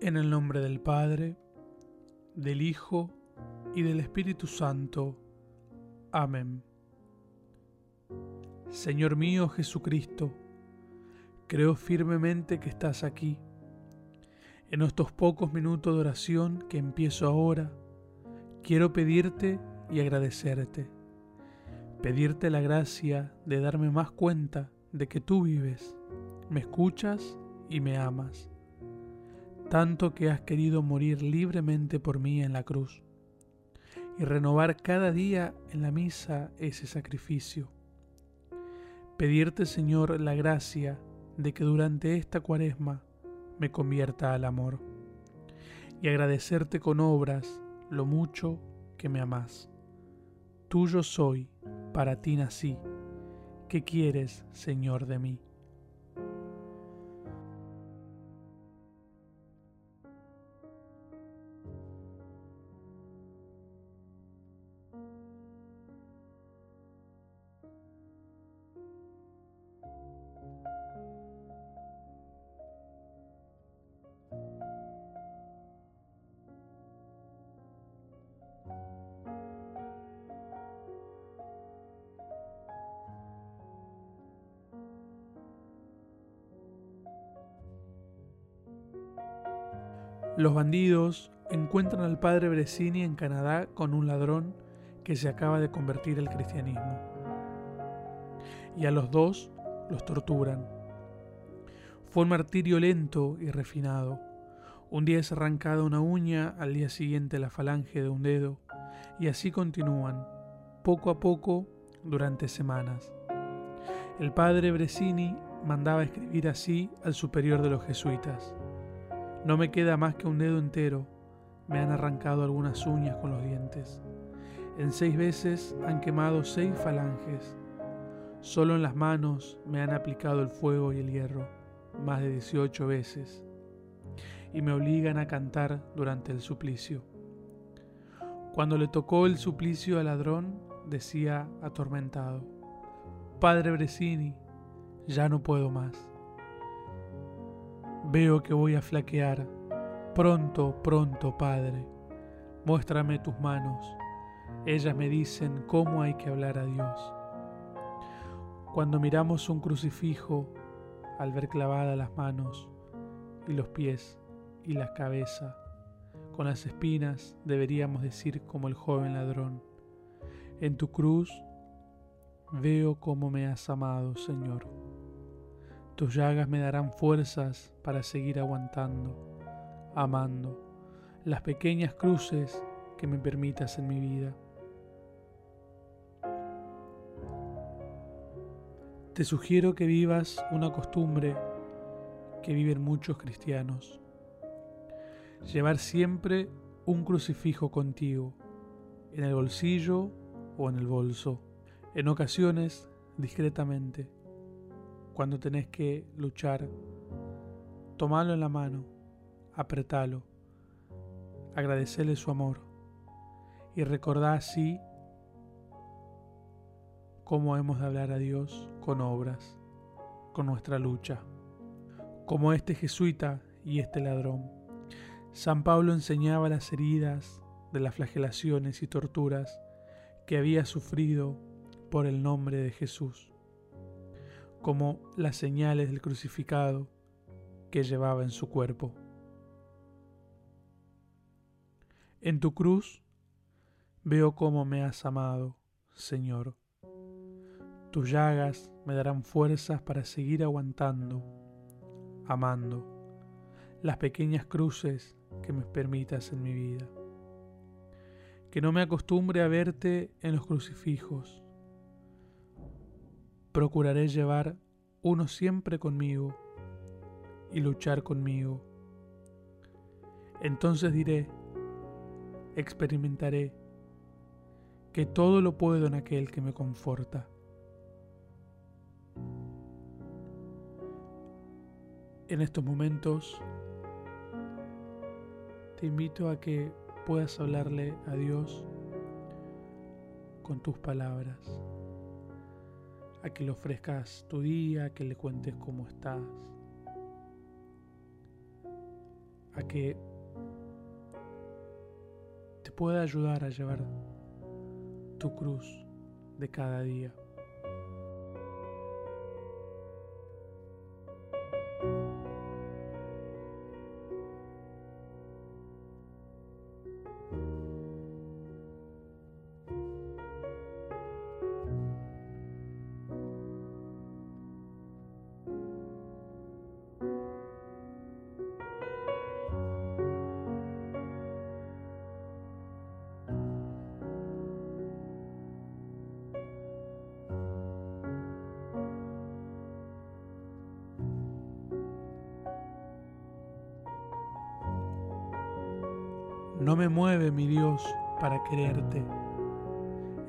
En el nombre del Padre, del Hijo y del Espíritu Santo. Amén. Señor mío Jesucristo, creo firmemente que estás aquí. En estos pocos minutos de oración que empiezo ahora, quiero pedirte y agradecerte. Pedirte la gracia de darme más cuenta de que tú vives, me escuchas y me amas tanto que has querido morir libremente por mí en la cruz, y renovar cada día en la misa ese sacrificio. Pedirte, Señor, la gracia de que durante esta cuaresma me convierta al amor, y agradecerte con obras lo mucho que me amás. Tuyo soy, para ti nací. ¿Qué quieres, Señor, de mí? Los bandidos encuentran al padre Bresini en Canadá con un ladrón que se acaba de convertir al cristianismo. Y a los dos los torturan. Fue un martirio lento y refinado. Un día es arrancada una uña, al día siguiente la falange de un dedo, y así continúan, poco a poco, durante semanas. El padre Bresini mandaba escribir así al superior de los jesuitas. No me queda más que un dedo entero. Me han arrancado algunas uñas con los dientes. En seis veces han quemado seis falanges. Solo en las manos me han aplicado el fuego y el hierro, más de 18 veces. Y me obligan a cantar durante el suplicio. Cuando le tocó el suplicio al ladrón, decía atormentado, Padre Bresini, ya no puedo más. Veo que voy a flaquear. Pronto, pronto, Padre. Muéstrame tus manos. Ellas me dicen cómo hay que hablar a Dios. Cuando miramos un crucifijo, al ver clavadas las manos y los pies y la cabeza, con las espinas deberíamos decir como el joven ladrón, en tu cruz veo cómo me has amado, Señor. Tus llagas me darán fuerzas para seguir aguantando, amando las pequeñas cruces que me permitas en mi vida. Te sugiero que vivas una costumbre que viven muchos cristianos. Llevar siempre un crucifijo contigo, en el bolsillo o en el bolso, en ocasiones discretamente cuando tenés que luchar, tomalo en la mano, apretalo, agradecele su amor y recordá así cómo hemos de hablar a Dios con obras, con nuestra lucha. Como este jesuita y este ladrón, San Pablo enseñaba las heridas de las flagelaciones y torturas que había sufrido por el nombre de Jesús como las señales del crucificado que llevaba en su cuerpo. En tu cruz veo cómo me has amado, Señor. Tus llagas me darán fuerzas para seguir aguantando, amando las pequeñas cruces que me permitas en mi vida. Que no me acostumbre a verte en los crucifijos, Procuraré llevar uno siempre conmigo y luchar conmigo. Entonces diré, experimentaré que todo lo puedo en aquel que me conforta. En estos momentos te invito a que puedas hablarle a Dios con tus palabras a que le ofrezcas tu día, a que le cuentes cómo estás, a que te pueda ayudar a llevar tu cruz de cada día. No me mueve, mi Dios, para quererte,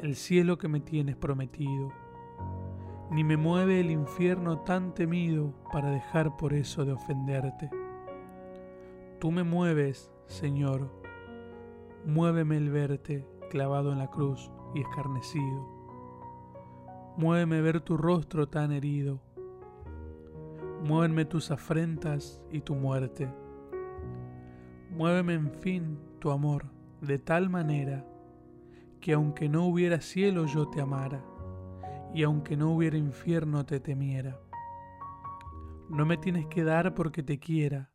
el cielo que me tienes prometido, ni me mueve el infierno tan temido para dejar por eso de ofenderte. Tú me mueves, Señor, muéveme el verte clavado en la cruz y escarnecido. Muéveme ver tu rostro tan herido. Muéveme tus afrentas y tu muerte. Muéveme en fin tu amor de tal manera que aunque no hubiera cielo yo te amara, y aunque no hubiera infierno te temiera. No me tienes que dar porque te quiera,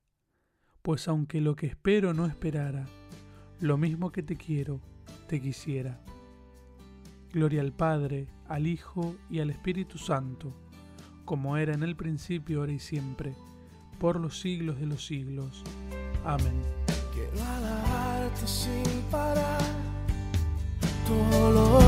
pues aunque lo que espero no esperara, lo mismo que te quiero, te quisiera. Gloria al Padre, al Hijo y al Espíritu Santo, como era en el principio, ahora y siempre, por los siglos de los siglos. Amén.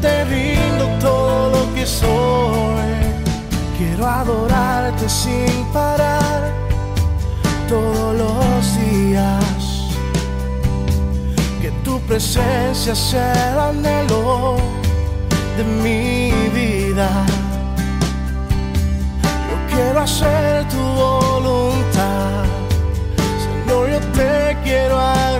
te rindo todo lo que soy. Quiero adorarte sin parar todos los días. Que tu presencia sea el anhelo de mi vida. Yo quiero hacer tu voluntad. Señor, yo te quiero agradar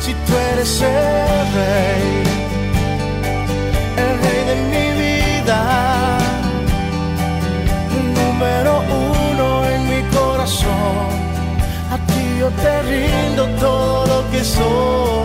Si tú eres el rey, el rey de mi vida, número uno en mi corazón. A ti yo te rindo todo lo que soy.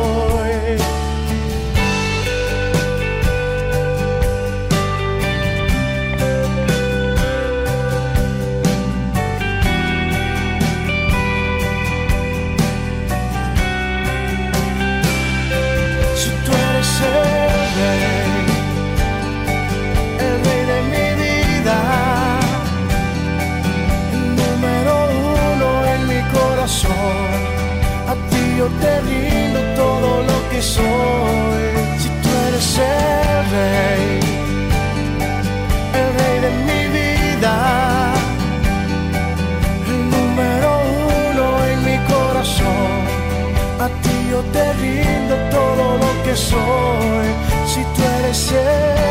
te rindo todo lo que soy, si tú eres el